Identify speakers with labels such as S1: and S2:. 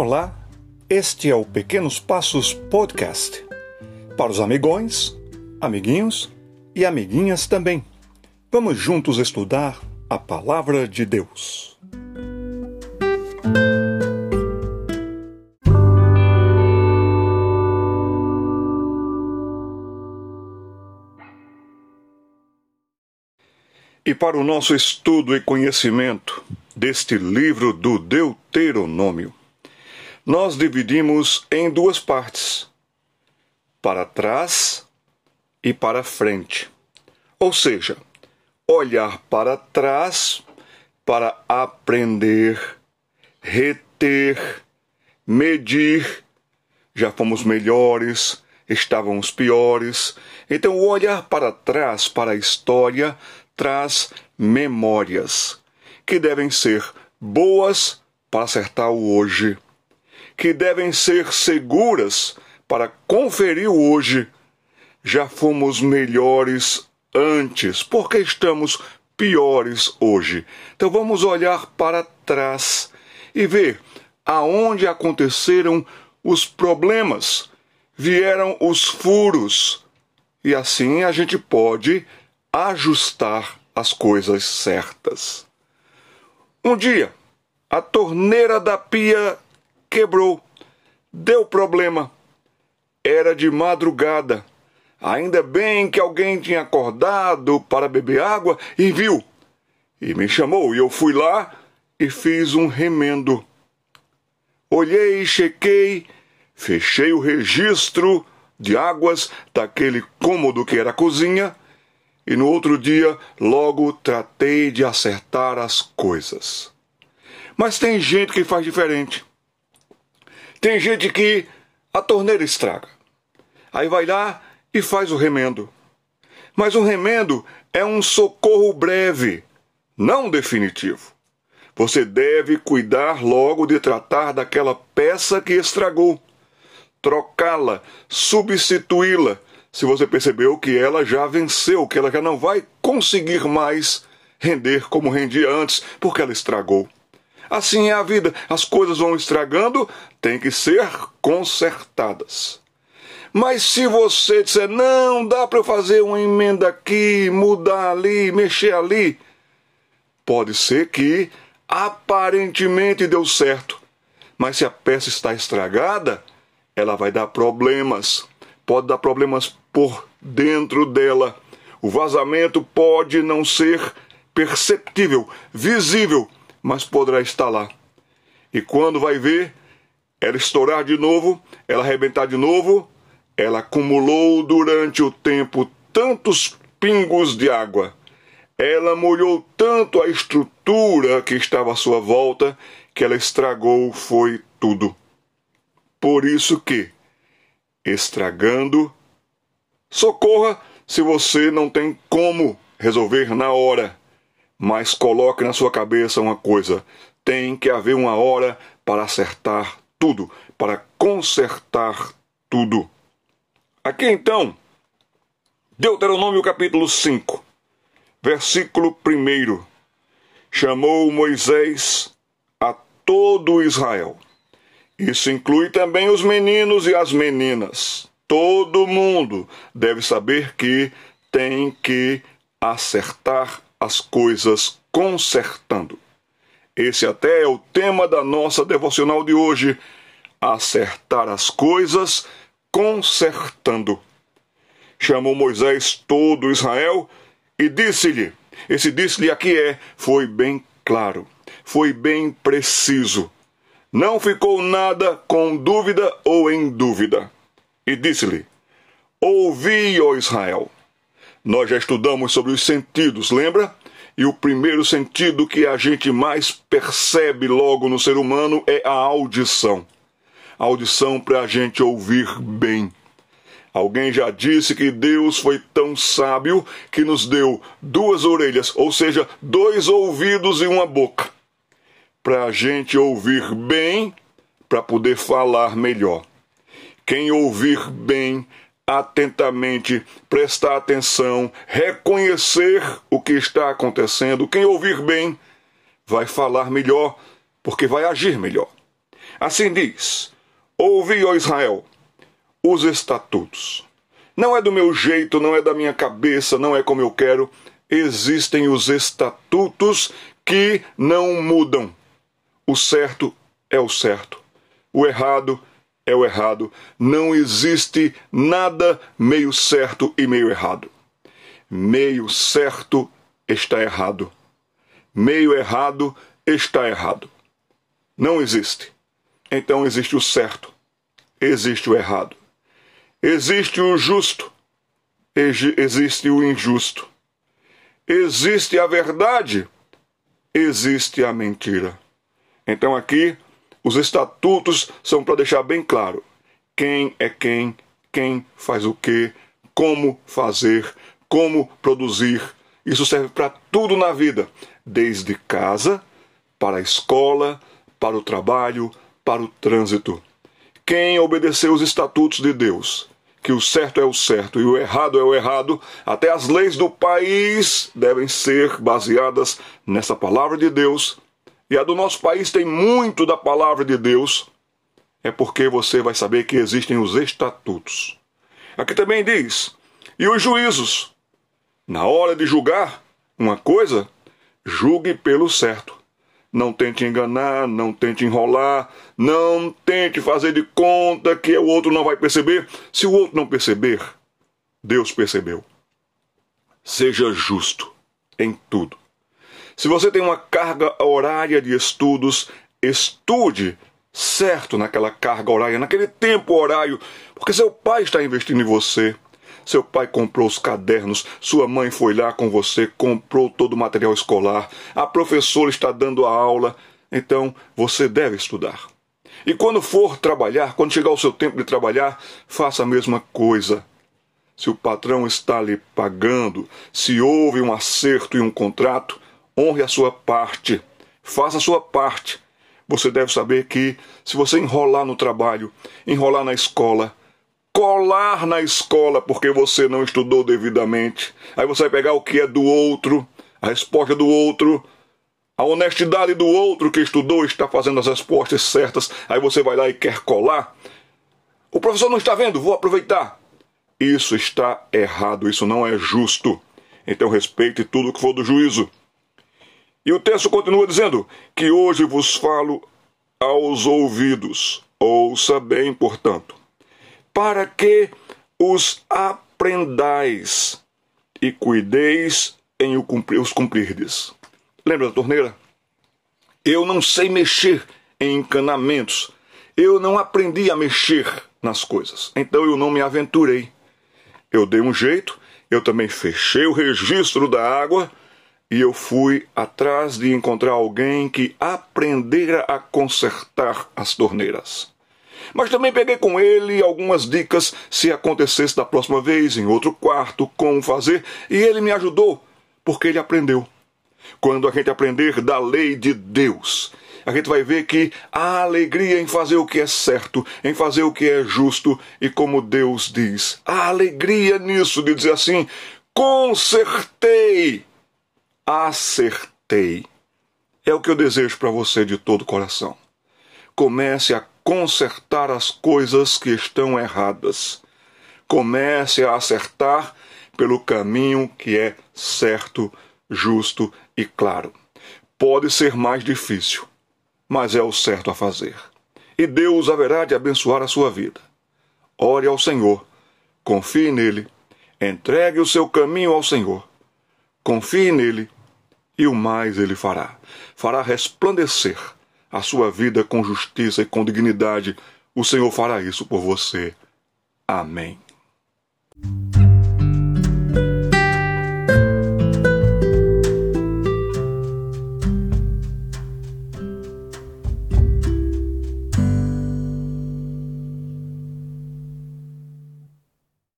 S1: Olá, este é o Pequenos Passos Podcast. Para os amigões, amiguinhos e amiguinhas também. Vamos juntos estudar a Palavra de Deus. E para o nosso estudo e conhecimento deste livro do Deuteronômio, nós dividimos em duas partes: para trás e para frente. Ou seja, olhar para trás para aprender, reter, medir. Já fomos melhores, estávamos piores. Então, o olhar para trás para a história traz memórias que devem ser boas para acertar o hoje que devem ser seguras para conferir hoje. Já fomos melhores antes, porque estamos piores hoje. Então vamos olhar para trás e ver aonde aconteceram os problemas, vieram os furos, e assim a gente pode ajustar as coisas certas. Um dia, a torneira da pia quebrou. Deu problema. Era de madrugada. Ainda bem que alguém tinha acordado para beber água e viu. E me chamou, e eu fui lá e fiz um remendo. Olhei, chequei, fechei o registro de águas daquele cômodo que era a cozinha, e no outro dia logo tratei de acertar as coisas. Mas tem gente que faz diferente. Tem gente que a torneira estraga. Aí vai lá e faz o remendo. Mas o remendo é um socorro breve, não definitivo. Você deve cuidar logo de tratar daquela peça que estragou, trocá-la, substituí-la, se você percebeu que ela já venceu, que ela já não vai conseguir mais render como rendia antes, porque ela estragou. Assim é a vida, as coisas vão estragando, tem que ser consertadas. Mas se você disser, não, dá para eu fazer uma emenda aqui, mudar ali, mexer ali, pode ser que aparentemente deu certo, mas se a peça está estragada, ela vai dar problemas. Pode dar problemas por dentro dela. O vazamento pode não ser perceptível, visível, mas poderá estar lá. E quando vai ver, ela estourar de novo, ela arrebentar de novo, ela acumulou durante o tempo tantos pingos de água. Ela molhou tanto a estrutura que estava à sua volta que ela estragou foi tudo. Por isso que, estragando, socorra se você não tem como resolver na hora. Mas coloque na sua cabeça uma coisa: tem que haver uma hora para acertar tudo, para consertar tudo. Aqui então, Deuteronômio capítulo 5, versículo 1. Chamou Moisés a todo Israel. Isso inclui também os meninos e as meninas. Todo mundo deve saber que tem que acertar as coisas consertando. Esse até é o tema da nossa devocional de hoje: acertar as coisas consertando. Chamou Moisés todo Israel e disse-lhe: esse disse-lhe aqui é, foi bem claro, foi bem preciso. Não ficou nada com dúvida ou em dúvida. E disse-lhe: Ouvi, ó Israel, nós já estudamos sobre os sentidos, lembra? E o primeiro sentido que a gente mais percebe logo no ser humano é a audição. A audição para a gente ouvir bem. Alguém já disse que Deus foi tão sábio que nos deu duas orelhas, ou seja, dois ouvidos e uma boca, para a gente ouvir bem, para poder falar melhor. Quem ouvir bem atentamente, prestar atenção, reconhecer o que está acontecendo. Quem ouvir bem vai falar melhor, porque vai agir melhor. Assim diz: Ouvi, ó Israel, os estatutos. Não é do meu jeito, não é da minha cabeça, não é como eu quero. Existem os estatutos que não mudam. O certo é o certo, o errado é o errado. Não existe nada meio certo e meio errado. Meio certo está errado. Meio errado está errado. Não existe. Então existe o certo, existe o errado. Existe o justo, existe o injusto. Existe a verdade, existe a mentira. Então aqui os estatutos são para deixar bem claro quem é quem, quem faz o que, como fazer, como produzir. Isso serve para tudo na vida, desde casa, para a escola, para o trabalho, para o trânsito. Quem obedeceu os estatutos de Deus, que o certo é o certo e o errado é o errado, até as leis do país devem ser baseadas nessa palavra de Deus. E a do nosso país tem muito da palavra de Deus, é porque você vai saber que existem os estatutos. Aqui também diz: e os juízos. Na hora de julgar uma coisa, julgue pelo certo. Não tente enganar, não tente enrolar, não tente fazer de conta que o outro não vai perceber. Se o outro não perceber, Deus percebeu. Seja justo em tudo. Se você tem uma carga horária de estudos, estude certo naquela carga horária, naquele tempo horário, porque seu pai está investindo em você. Seu pai comprou os cadernos, sua mãe foi lá com você, comprou todo o material escolar, a professora está dando a aula, então você deve estudar. E quando for trabalhar, quando chegar o seu tempo de trabalhar, faça a mesma coisa. Se o patrão está lhe pagando, se houve um acerto e um contrato, honre a sua parte, faça a sua parte. Você deve saber que, se você enrolar no trabalho, enrolar na escola, colar na escola porque você não estudou devidamente. Aí você vai pegar o que é do outro, a resposta do outro, a honestidade do outro que estudou está fazendo as respostas certas. Aí você vai lá e quer colar. O professor não está vendo, vou aproveitar. Isso está errado, isso não é justo. Então respeite tudo que for do juízo. E o texto continua dizendo que hoje vos falo aos ouvidos. Ouça bem, portanto para que os aprendais e cuideis em os cumprirdes. Lembra da torneira? Eu não sei mexer em encanamentos. Eu não aprendi a mexer nas coisas. Então eu não me aventurei. Eu dei um jeito, eu também fechei o registro da água e eu fui atrás de encontrar alguém que aprendera a consertar as torneiras. Mas também peguei com ele algumas dicas se acontecesse da próxima vez em outro quarto, como fazer, e ele me ajudou, porque ele aprendeu. Quando a gente aprender da lei de Deus, a gente vai ver que há alegria em fazer o que é certo, em fazer o que é justo, e como Deus diz, há alegria nisso de dizer assim: consertei, acertei. É o que eu desejo para você de todo o coração. Comece a consertar as coisas que estão erradas. Comece a acertar pelo caminho que é certo, justo e claro. Pode ser mais difícil, mas é o certo a fazer. E Deus haverá de abençoar a sua vida. Ore ao Senhor, confie nele, entregue o seu caminho ao Senhor, confie nele e o mais ele fará. Fará resplandecer a sua vida com justiça e com dignidade, o Senhor fará isso por você. Amém.